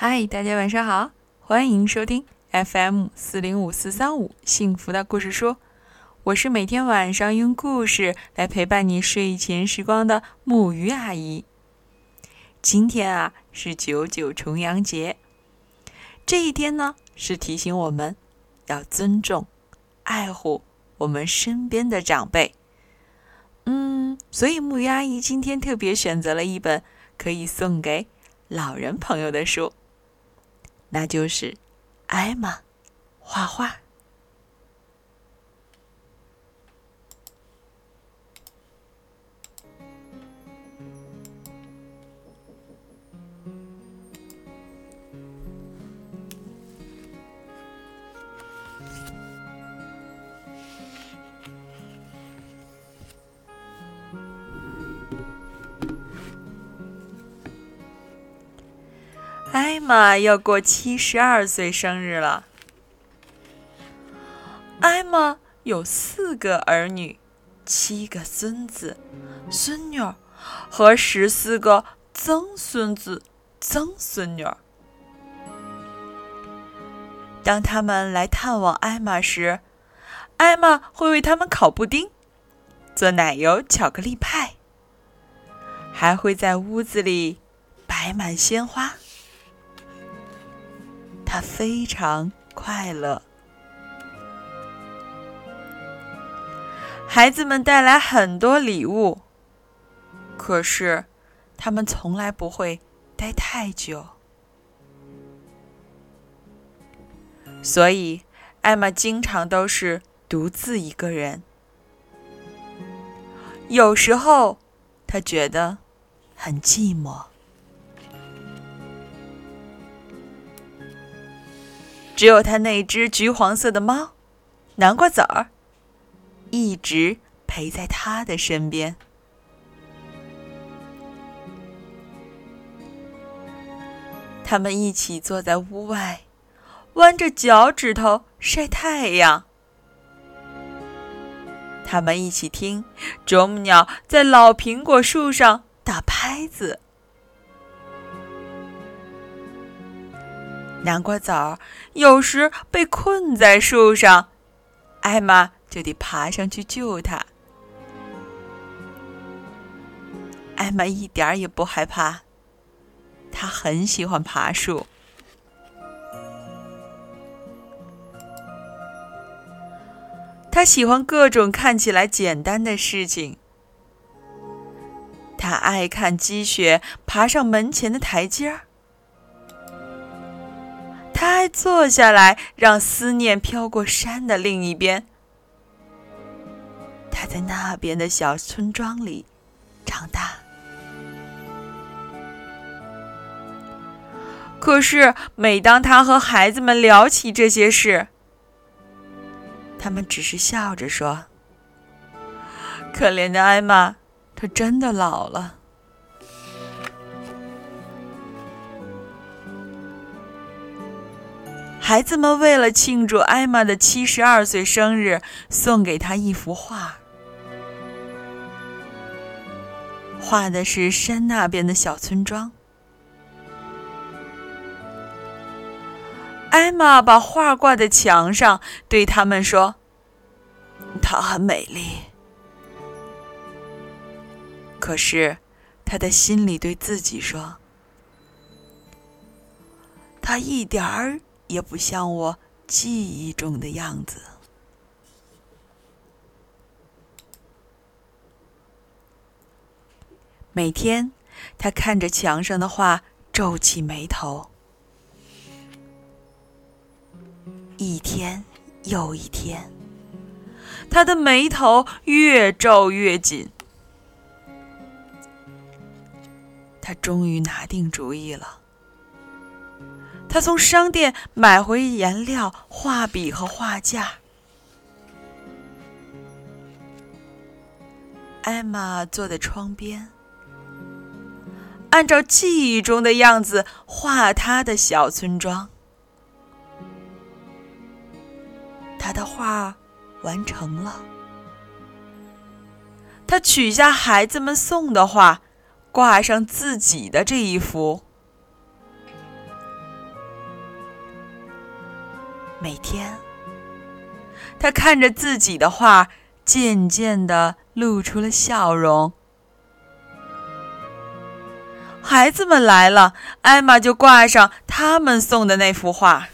嗨，大家晚上好，欢迎收听 FM 四零五四三五幸福的故事书。我是每天晚上用故事来陪伴你睡前时光的木鱼阿姨。今天啊是九九重阳节，这一天呢是提醒我们要尊重、爱护我们身边的长辈。嗯，所以木鱼阿姨今天特别选择了一本可以送给老人朋友的书。那就是艾玛画画。艾玛要过七十二岁生日了。艾玛有四个儿女，七个孙子、孙女儿和十四个曾孙子、曾孙女儿。当他们来探望艾玛时，艾玛会为他们烤布丁、做奶油巧克力派，还会在屋子里摆满鲜花。他非常快乐。孩子们带来很多礼物，可是他们从来不会待太久，所以艾玛经常都是独自一个人。有时候，他觉得很寂寞。只有他那只橘黄色的猫，南瓜籽儿，一直陪在他的身边。他们一起坐在屋外，弯着脚趾头晒太阳。他们一起听啄木鸟在老苹果树上打拍子。南瓜籽儿有时被困在树上，艾玛就得爬上去救它。艾玛一点也不害怕，她很喜欢爬树。她喜欢各种看起来简单的事情。她爱看积雪爬上门前的台阶儿。坐下来，让思念飘过山的另一边。他在那边的小村庄里长大。可是，每当他和孩子们聊起这些事，他们只是笑着说：“可怜的艾玛，她真的老了。”孩子们为了庆祝艾玛的七十二岁生日，送给她一幅画，画的是山那边的小村庄。艾玛把画挂在墙上，对他们说：“她很美丽。”可是，她的心里对自己说：“她一点儿。”也不像我记忆中的样子。每天，他看着墙上的画，皱起眉头。一天又一天，他的眉头越皱越紧。他终于拿定主意了。他从商店买回颜料、画笔和画架。艾玛坐在窗边，按照记忆中的样子画他的小村庄。他的画完成了。他取下孩子们送的画，挂上自己的这一幅。每天，他看着自己的画，渐渐的露出了笑容。孩子们来了，艾玛就挂上他们送的那幅画。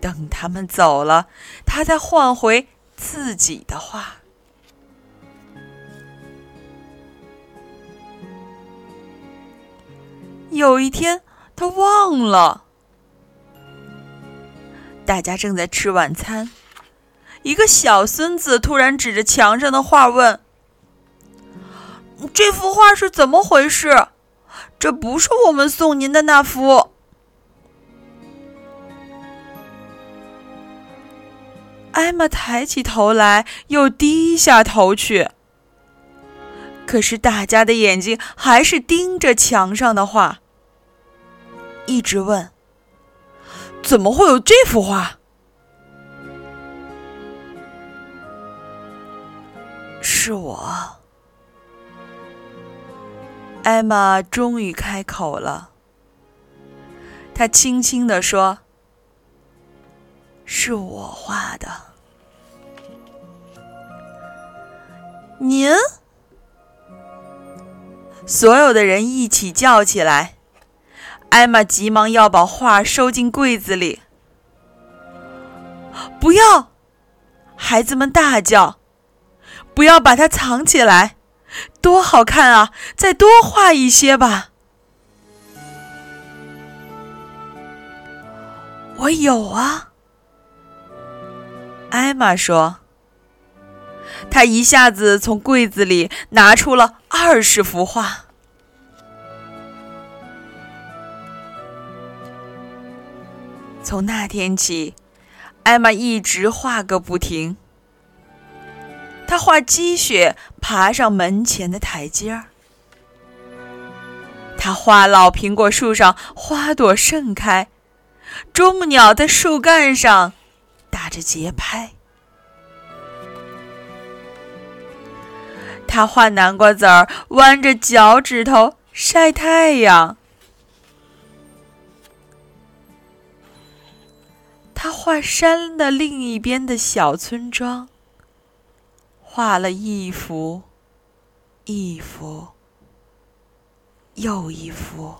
等他们走了，他再换回自己的画。有一天，他忘了。大家正在吃晚餐，一个小孙子突然指着墙上的画问：“这幅画是怎么回事？这不是我们送您的那幅。”艾玛抬起头来，又低下头去。可是大家的眼睛还是盯着墙上的画，一直问。怎么会有这幅画？是我。艾玛终于开口了。她轻轻地说：“是我画的。”您？所有的人一起叫起来。艾玛急忙要把画收进柜子里。不要！孩子们大叫：“不要把它藏起来！多好看啊！再多画一些吧。”我有啊，艾玛说。她一下子从柜子里拿出了二十幅画。从那天起，艾玛一直画个不停。她画积雪爬上门前的台阶儿，她画老苹果树上花朵盛开，啄木鸟在树干上打着节拍。她画南瓜籽儿弯着脚趾头晒太阳。他画山的另一边的小村庄，画了一幅，一幅，又一幅。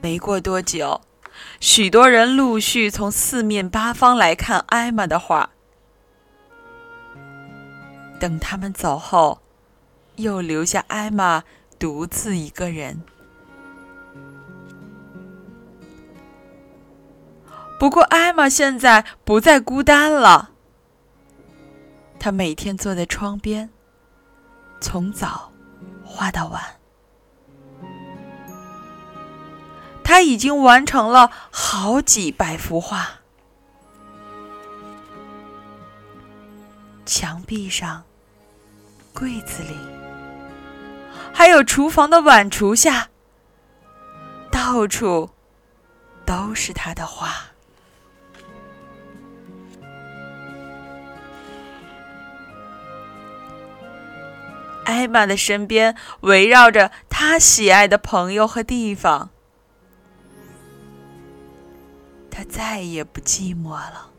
没过多久，许多人陆续从四面八方来看艾玛的画。等他们走后，又留下艾玛独自一个人。不过，艾玛现在不再孤单了。她每天坐在窗边，从早画到晚。她已经完成了好几百幅画。墙壁上、柜子里，还有厨房的碗橱下，到处都是她的画。曼的身边围绕着他喜爱的朋友和地方，他再也不寂寞了。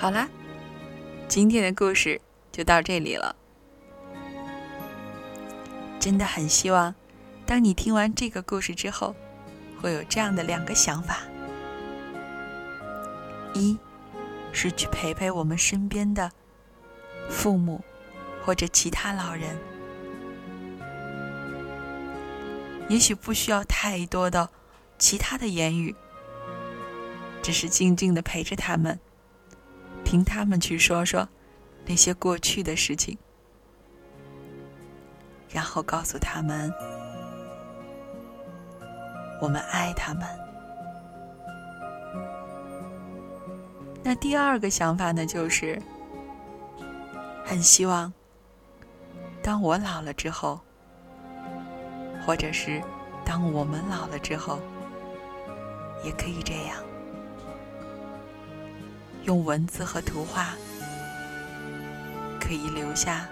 好啦，今天的故事就到这里了。真的很希望，当你听完这个故事之后，会有这样的两个想法：一是去陪陪我们身边的父母或者其他老人，也许不需要太多的其他的言语，只是静静的陪着他们。听他们去说说那些过去的事情，然后告诉他们，我们爱他们。那第二个想法呢，就是很希望，当我老了之后，或者是当我们老了之后，也可以这样，用文字和图画，可以留下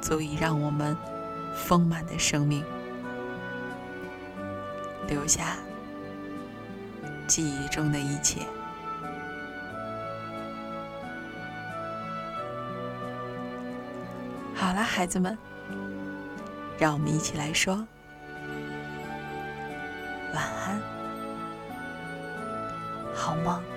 足以让我们丰满的生命，留下记忆中的一切。好了，孩子们，让我们一起来说晚安，好梦。